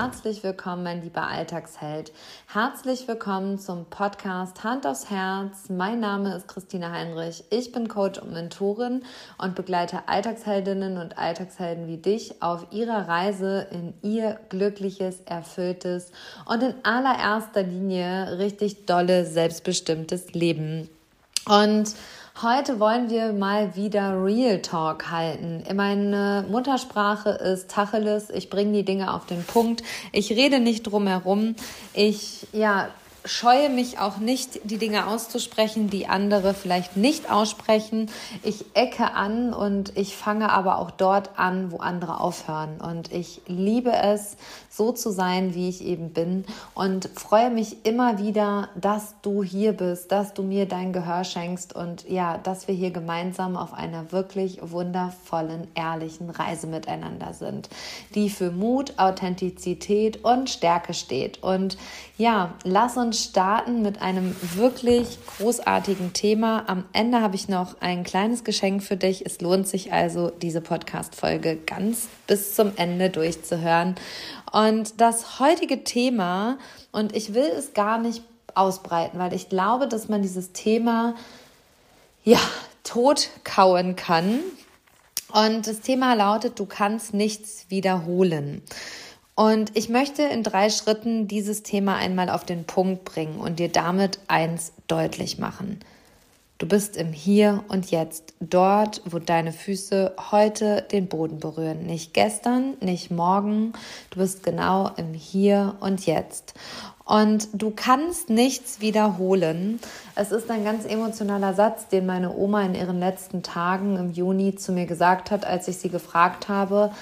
herzlich willkommen, mein lieber Alltagsheld. Herzlich willkommen zum Podcast Hand aufs Herz. Mein Name ist Christina Heinrich. Ich bin Coach und Mentorin und begleite Alltagsheldinnen und Alltagshelden wie dich auf ihrer Reise in ihr glückliches, erfülltes und in allererster Linie richtig dolle, selbstbestimmtes Leben. Und Heute wollen wir mal wieder Real Talk halten. Meine Muttersprache ist Tacheles. Ich bringe die Dinge auf den Punkt. Ich rede nicht drum herum. Ich, ja, scheue mich auch nicht, die Dinge auszusprechen, die andere vielleicht nicht aussprechen. Ich ecke an und ich fange aber auch dort an, wo andere aufhören. Und ich liebe es, so zu sein, wie ich eben bin und freue mich immer wieder, dass du hier bist, dass du mir dein Gehör schenkst und ja, dass wir hier gemeinsam auf einer wirklich wundervollen, ehrlichen Reise miteinander sind, die für Mut, Authentizität und Stärke steht. Und ja, lass uns starten mit einem wirklich großartigen Thema. Am Ende habe ich noch ein kleines Geschenk für dich. Es lohnt sich also, diese Podcast-Folge ganz bis zum Ende durchzuhören. Und das heutige Thema, und ich will es gar nicht ausbreiten, weil ich glaube, dass man dieses Thema ja tot kauen kann. Und das Thema lautet, du kannst nichts wiederholen. Und ich möchte in drei Schritten dieses Thema einmal auf den Punkt bringen und dir damit eins deutlich machen. Du bist im Hier und Jetzt, dort, wo deine Füße heute den Boden berühren. Nicht gestern, nicht morgen. Du bist genau im Hier und Jetzt. Und du kannst nichts wiederholen. Es ist ein ganz emotionaler Satz, den meine Oma in ihren letzten Tagen im Juni zu mir gesagt hat, als ich sie gefragt habe,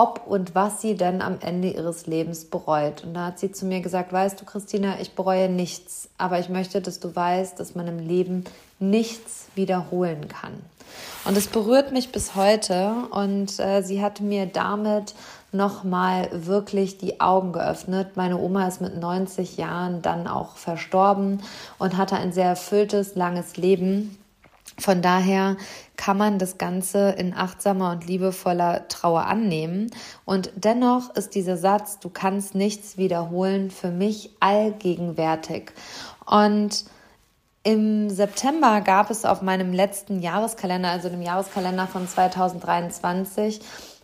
ob und was sie denn am Ende ihres Lebens bereut. Und da hat sie zu mir gesagt, weißt du, Christina, ich bereue nichts, aber ich möchte, dass du weißt, dass man im Leben nichts wiederholen kann. Und es berührt mich bis heute und äh, sie hat mir damit nochmal wirklich die Augen geöffnet. Meine Oma ist mit 90 Jahren dann auch verstorben und hatte ein sehr erfülltes, langes Leben. Von daher kann man das Ganze in achtsamer und liebevoller Trauer annehmen. Und dennoch ist dieser Satz, du kannst nichts wiederholen, für mich allgegenwärtig. Und im September gab es auf meinem letzten Jahreskalender, also dem Jahreskalender von 2023,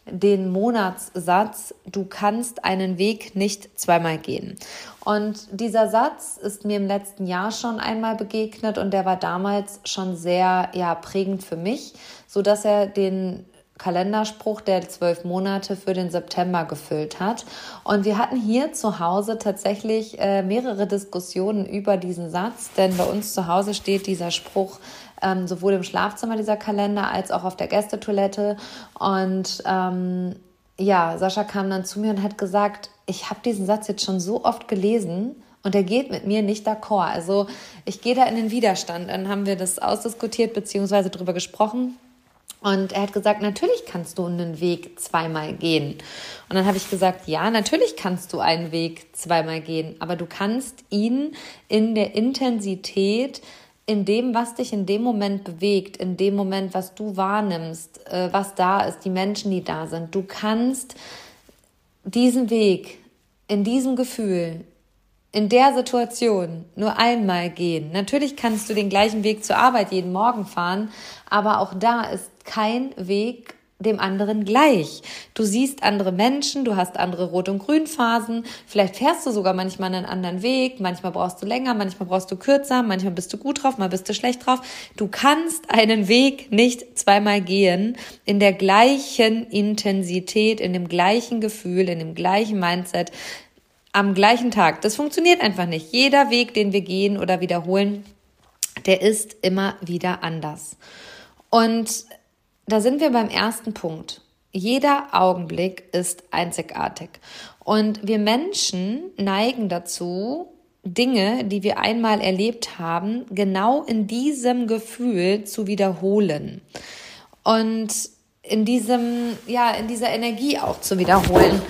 den Monatssatz, du kannst einen Weg nicht zweimal gehen. Und dieser Satz ist mir im letzten Jahr schon einmal begegnet und der war damals schon sehr ja, prägend für mich, so dass er den Kalenderspruch der zwölf Monate für den September gefüllt hat. Und wir hatten hier zu Hause tatsächlich äh, mehrere Diskussionen über diesen Satz, denn bei uns zu Hause steht dieser Spruch ähm, sowohl im Schlafzimmer dieser Kalender als auch auf der Gästetoilette. Und ähm, ja, Sascha kam dann zu mir und hat gesagt, ich habe diesen Satz jetzt schon so oft gelesen und er geht mit mir nicht d'accord. Also ich gehe da in den Widerstand. Dann haben wir das ausdiskutiert bzw. darüber gesprochen. Und er hat gesagt, natürlich kannst du einen Weg zweimal gehen. Und dann habe ich gesagt, ja, natürlich kannst du einen Weg zweimal gehen, aber du kannst ihn in der Intensität in dem, was dich in dem Moment bewegt, in dem Moment, was du wahrnimmst, äh, was da ist, die Menschen, die da sind. Du kannst diesen Weg in diesem Gefühl, in der Situation nur einmal gehen. Natürlich kannst du den gleichen Weg zur Arbeit jeden Morgen fahren, aber auch da ist kein Weg dem anderen gleich. Du siehst andere Menschen, du hast andere Rot- und Grünphasen, vielleicht fährst du sogar manchmal einen anderen Weg, manchmal brauchst du länger, manchmal brauchst du kürzer, manchmal bist du gut drauf, mal bist du schlecht drauf. Du kannst einen Weg nicht zweimal gehen in der gleichen Intensität, in dem gleichen Gefühl, in dem gleichen Mindset am gleichen Tag. Das funktioniert einfach nicht. Jeder Weg, den wir gehen oder wiederholen, der ist immer wieder anders. Und da sind wir beim ersten Punkt. Jeder Augenblick ist einzigartig. Und wir Menschen neigen dazu, Dinge, die wir einmal erlebt haben, genau in diesem Gefühl zu wiederholen. Und in diesem, ja, in dieser Energie auch zu wiederholen.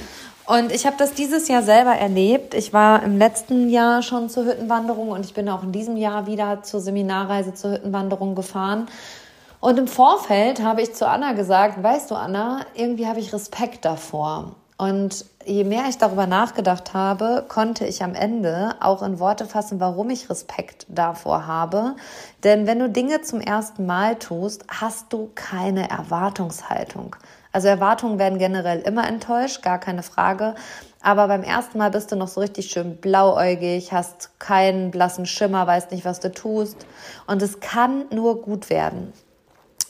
Und ich habe das dieses Jahr selber erlebt. Ich war im letzten Jahr schon zur Hüttenwanderung und ich bin auch in diesem Jahr wieder zur Seminarreise zur Hüttenwanderung gefahren. Und im Vorfeld habe ich zu Anna gesagt, weißt du Anna, irgendwie habe ich Respekt davor. Und je mehr ich darüber nachgedacht habe, konnte ich am Ende auch in Worte fassen, warum ich Respekt davor habe. Denn wenn du Dinge zum ersten Mal tust, hast du keine Erwartungshaltung. Also Erwartungen werden generell immer enttäuscht, gar keine Frage. Aber beim ersten Mal bist du noch so richtig schön blauäugig, hast keinen blassen Schimmer, weißt nicht, was du tust. Und es kann nur gut werden.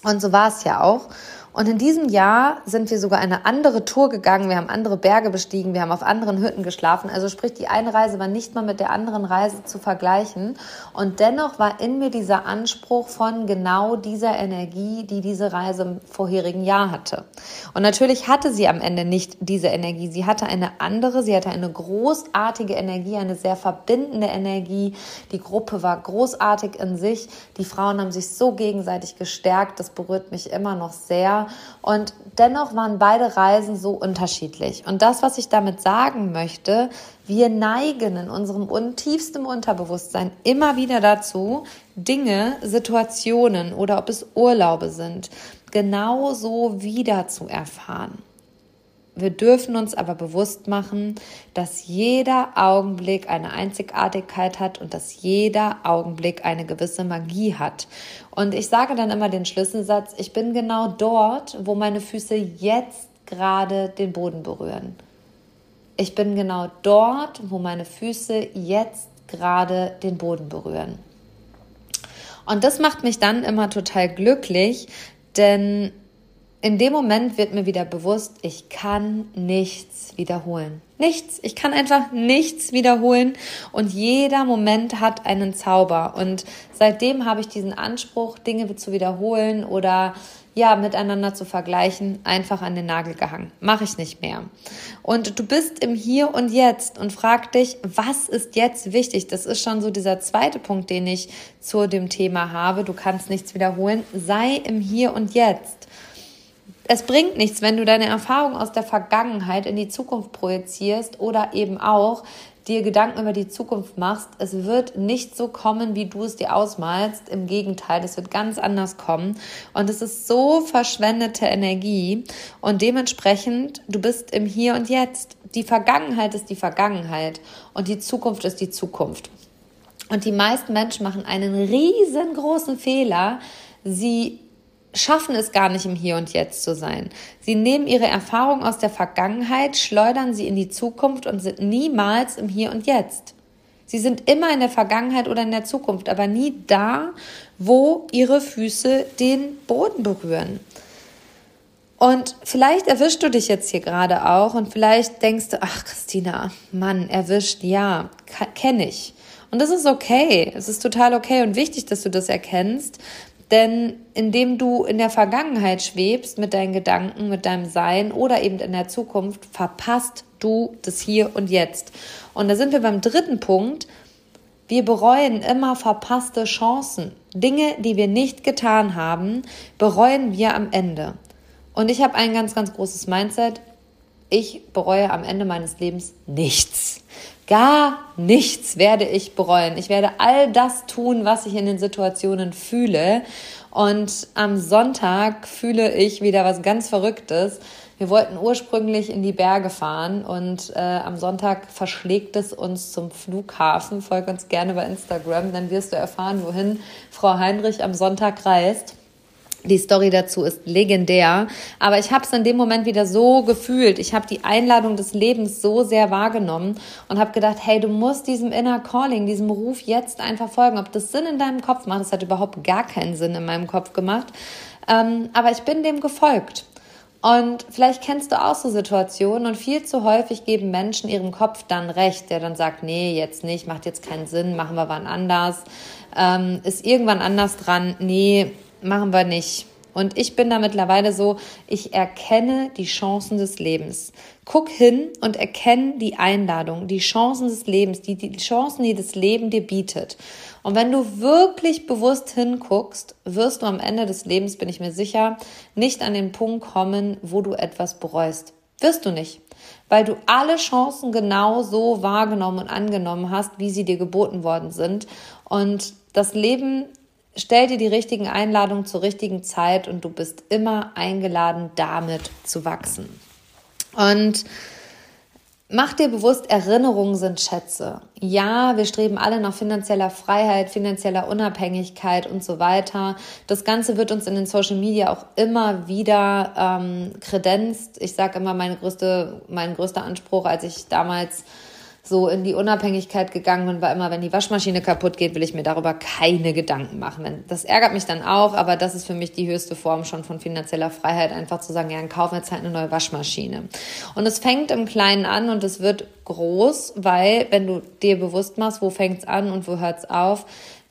Und so war es ja auch. Und in diesem Jahr sind wir sogar eine andere Tour gegangen. Wir haben andere Berge bestiegen. Wir haben auf anderen Hütten geschlafen. Also sprich, die eine Reise war nicht mal mit der anderen Reise zu vergleichen. Und dennoch war in mir dieser Anspruch von genau dieser Energie, die diese Reise im vorherigen Jahr hatte. Und natürlich hatte sie am Ende nicht diese Energie. Sie hatte eine andere. Sie hatte eine großartige Energie, eine sehr verbindende Energie. Die Gruppe war großartig in sich. Die Frauen haben sich so gegenseitig gestärkt. Das berührt mich immer noch sehr. Und dennoch waren beide Reisen so unterschiedlich. Und das, was ich damit sagen möchte, wir neigen in unserem tiefsten Unterbewusstsein immer wieder dazu, Dinge, Situationen oder ob es Urlaube sind, genauso wieder zu erfahren. Wir dürfen uns aber bewusst machen, dass jeder Augenblick eine Einzigartigkeit hat und dass jeder Augenblick eine gewisse Magie hat. Und ich sage dann immer den Schlüsselsatz, ich bin genau dort, wo meine Füße jetzt gerade den Boden berühren. Ich bin genau dort, wo meine Füße jetzt gerade den Boden berühren. Und das macht mich dann immer total glücklich, denn in dem Moment wird mir wieder bewusst, ich kann nichts wiederholen. Nichts. Ich kann einfach nichts wiederholen und jeder Moment hat einen Zauber. Und seitdem habe ich diesen Anspruch, Dinge zu wiederholen oder ja, miteinander zu vergleichen, einfach an den Nagel gehangen. Mache ich nicht mehr. Und du bist im Hier und Jetzt und frag dich, was ist jetzt wichtig? Das ist schon so dieser zweite Punkt, den ich zu dem Thema habe. Du kannst nichts wiederholen. Sei im Hier und Jetzt es bringt nichts, wenn du deine Erfahrungen aus der Vergangenheit in die Zukunft projizierst oder eben auch dir Gedanken über die Zukunft machst. Es wird nicht so kommen, wie du es dir ausmalst. Im Gegenteil, es wird ganz anders kommen. Und es ist so verschwendete Energie. Und dementsprechend, du bist im Hier und Jetzt. Die Vergangenheit ist die Vergangenheit und die Zukunft ist die Zukunft. Und die meisten Menschen machen einen riesengroßen Fehler. Sie schaffen es gar nicht im Hier und Jetzt zu sein. Sie nehmen ihre Erfahrung aus der Vergangenheit, schleudern sie in die Zukunft und sind niemals im Hier und Jetzt. Sie sind immer in der Vergangenheit oder in der Zukunft, aber nie da, wo ihre Füße den Boden berühren. Und vielleicht erwischst du dich jetzt hier gerade auch und vielleicht denkst du, ach Christina, Mann, erwischt, ja, kenne ich. Und das ist okay. Es ist total okay und wichtig, dass du das erkennst, denn indem du in der Vergangenheit schwebst mit deinen Gedanken, mit deinem Sein oder eben in der Zukunft, verpasst du das Hier und Jetzt. Und da sind wir beim dritten Punkt. Wir bereuen immer verpasste Chancen. Dinge, die wir nicht getan haben, bereuen wir am Ende. Und ich habe ein ganz, ganz großes Mindset. Ich bereue am Ende meines Lebens nichts. Gar nichts werde ich bereuen. Ich werde all das tun, was ich in den Situationen fühle. Und am Sonntag fühle ich wieder was ganz Verrücktes. Wir wollten ursprünglich in die Berge fahren und äh, am Sonntag verschlägt es uns zum Flughafen. Folg uns gerne bei Instagram, dann wirst du erfahren, wohin Frau Heinrich am Sonntag reist. Die Story dazu ist legendär, aber ich habe es in dem Moment wieder so gefühlt. Ich habe die Einladung des Lebens so sehr wahrgenommen und habe gedacht, hey, du musst diesem Inner Calling, diesem Ruf jetzt einfach folgen. Ob das Sinn in deinem Kopf macht, das hat überhaupt gar keinen Sinn in meinem Kopf gemacht. Ähm, aber ich bin dem gefolgt. Und vielleicht kennst du auch so Situationen und viel zu häufig geben Menschen ihrem Kopf dann recht, der dann sagt, nee, jetzt nicht, macht jetzt keinen Sinn, machen wir wann anders, ähm, ist irgendwann anders dran, nee, machen wir nicht. Und ich bin da mittlerweile so, ich erkenne die Chancen des Lebens. Guck hin und erkenne die Einladung, die Chancen des Lebens, die, die Chancen, die das Leben dir bietet. Und wenn du wirklich bewusst hinguckst, wirst du am Ende des Lebens, bin ich mir sicher, nicht an den Punkt kommen, wo du etwas bereust. Wirst du nicht. Weil du alle Chancen genau so wahrgenommen und angenommen hast, wie sie dir geboten worden sind. Und das Leben Stell dir die richtigen Einladungen zur richtigen Zeit und du bist immer eingeladen, damit zu wachsen. Und Mach dir bewusst, Erinnerungen sind Schätze. Ja, wir streben alle nach finanzieller Freiheit, finanzieller Unabhängigkeit und so weiter. Das Ganze wird uns in den Social Media auch immer wieder ähm, kredenzt. Ich sage immer, meine größte, mein größter Anspruch, als ich damals so in die Unabhängigkeit gegangen bin, war immer, wenn die Waschmaschine kaputt geht, will ich mir darüber keine Gedanken machen. Das ärgert mich dann auch, aber das ist für mich die höchste Form schon von finanzieller Freiheit, einfach zu sagen, ja, dann kaufen wir jetzt halt eine neue Waschmaschine. Und es fängt im Kleinen an und es wird groß, weil wenn du dir bewusst machst, wo fängt's an und wo hört's auf,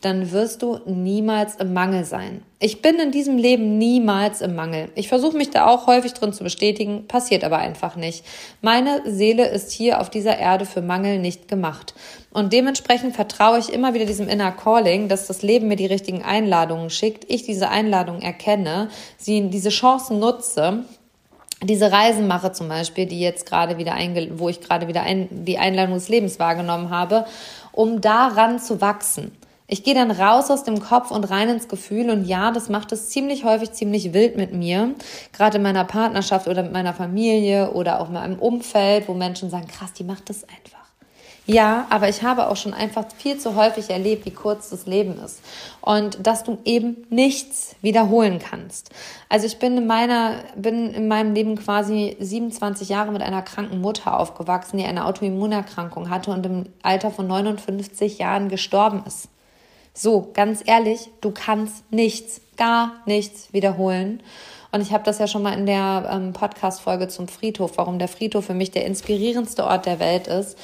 dann wirst du niemals im Mangel sein. Ich bin in diesem Leben niemals im Mangel. Ich versuche mich da auch häufig drin zu bestätigen, passiert aber einfach nicht. Meine Seele ist hier auf dieser Erde für Mangel nicht gemacht. Und dementsprechend vertraue ich immer wieder diesem Inner Calling, dass das Leben mir die richtigen Einladungen schickt, ich diese Einladungen erkenne, sie diese Chancen nutze diese Reisen mache zum Beispiel, die jetzt gerade wieder wo ich gerade wieder ein, die Einladung des Lebens wahrgenommen habe, um daran zu wachsen. Ich gehe dann raus aus dem Kopf und rein ins Gefühl und ja, das macht es ziemlich häufig ziemlich wild mit mir, gerade in meiner Partnerschaft oder mit meiner Familie oder auch in meinem Umfeld, wo Menschen sagen, krass, die macht das einfach. Ja, aber ich habe auch schon einfach viel zu häufig erlebt, wie kurz das Leben ist und dass du eben nichts wiederholen kannst. Also ich bin in meiner, bin in meinem Leben quasi 27 Jahre mit einer kranken Mutter aufgewachsen, die eine Autoimmunerkrankung hatte und im Alter von 59 Jahren gestorben ist. So, ganz ehrlich, du kannst nichts, gar nichts wiederholen. Und ich habe das ja schon mal in der ähm, Podcast-Folge zum Friedhof, warum der Friedhof für mich der inspirierendste Ort der Welt ist,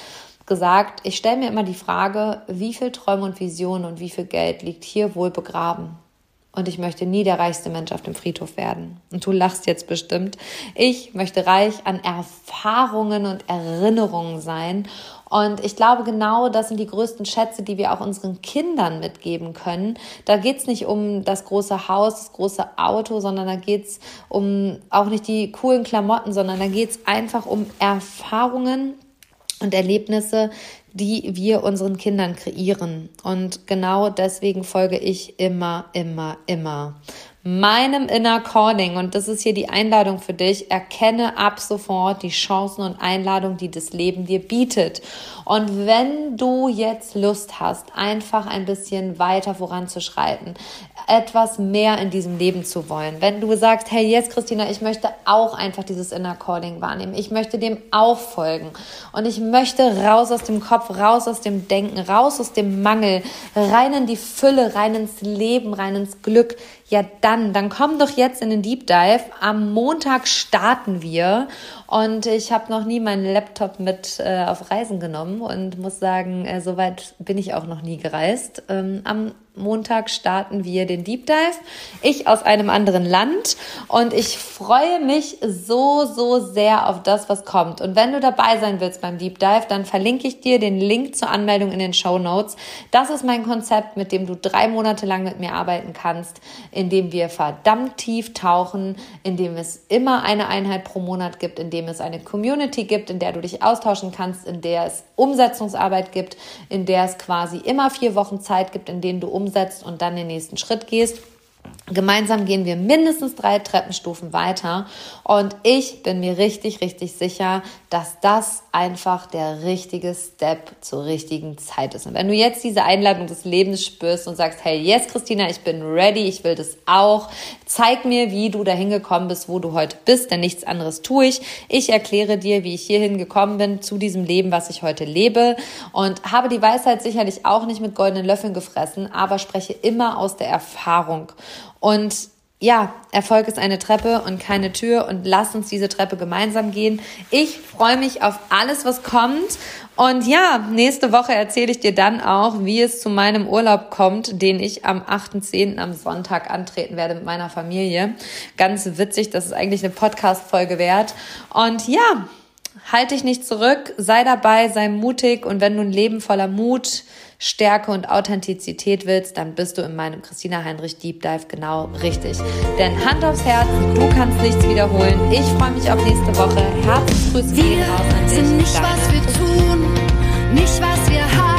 gesagt. Ich stelle mir immer die Frage, wie viel Träume und Visionen und wie viel Geld liegt hier wohl begraben? Und ich möchte nie der reichste Mensch auf dem Friedhof werden. Und du lachst jetzt bestimmt. Ich möchte reich an Erfahrungen und Erinnerungen sein und ich glaube, genau das sind die größten Schätze, die wir auch unseren Kindern mitgeben können. Da geht's nicht um das große Haus, das große Auto, sondern da geht's um auch nicht die coolen Klamotten, sondern da geht's einfach um Erfahrungen und Erlebnisse, die wir unseren Kindern kreieren. Und genau deswegen folge ich immer, immer, immer meinem Inner Calling, und das ist hier die Einladung für dich, erkenne ab sofort die Chancen und Einladungen, die das Leben dir bietet. Und wenn du jetzt Lust hast, einfach ein bisschen weiter voranzuschreiten, etwas mehr in diesem Leben zu wollen, wenn du sagst, hey, jetzt Christina, ich möchte auch einfach dieses Inner Calling wahrnehmen, ich möchte dem auch folgen. Und ich möchte raus aus dem Kopf, raus aus dem Denken, raus aus dem Mangel, rein in die Fülle, rein ins Leben, rein ins Glück, ja, dann, dann komm doch jetzt in den Deep Dive. Am Montag starten wir. Und ich habe noch nie meinen Laptop mit äh, auf Reisen genommen und muss sagen, äh, soweit bin ich auch noch nie gereist. Ähm, am Montag starten wir den Deep Dive. Ich aus einem anderen Land und ich freue mich so, so sehr auf das, was kommt. Und wenn du dabei sein willst beim Deep Dive, dann verlinke ich dir den Link zur Anmeldung in den Show Notes. Das ist mein Konzept, mit dem du drei Monate lang mit mir arbeiten kannst, in dem wir verdammt tief tauchen, in dem es immer eine Einheit pro Monat gibt, in dem es eine Community gibt, in der du dich austauschen kannst, in der es Umsetzungsarbeit gibt, in der es quasi immer vier Wochen Zeit gibt, in denen du umsetzt und dann den nächsten Schritt gehst. Gemeinsam gehen wir mindestens drei Treppenstufen weiter und ich bin mir richtig, richtig sicher, dass das einfach der richtige Step zur richtigen Zeit ist. Und wenn du jetzt diese Einladung des Lebens spürst und sagst, hey, yes, Christina, ich bin ready, ich will das auch, zeig mir, wie du dahin gekommen bist, wo du heute bist, denn nichts anderes tue ich. Ich erkläre dir, wie ich hierhin gekommen bin zu diesem Leben, was ich heute lebe und habe die Weisheit sicherlich auch nicht mit goldenen Löffeln gefressen, aber spreche immer aus der Erfahrung. Und ja, Erfolg ist eine Treppe und keine Tür und lass uns diese Treppe gemeinsam gehen. Ich freue mich auf alles, was kommt. Und ja, nächste Woche erzähle ich dir dann auch, wie es zu meinem Urlaub kommt, den ich am 8.10. am Sonntag antreten werde mit meiner Familie. Ganz witzig, das ist eigentlich eine Podcast-Folge wert. Und ja, halt dich nicht zurück, sei dabei, sei mutig und wenn du ein Leben voller Mut, Stärke und Authentizität willst, dann bist du in meinem Christina Heinrich Deep Dive genau richtig. Denn Hand aufs Herz, du kannst nichts wiederholen. Ich freue mich auf nächste Woche. Herzensgrüße gehen raus an dich. Sind nicht, was wir tun, nicht was wir haben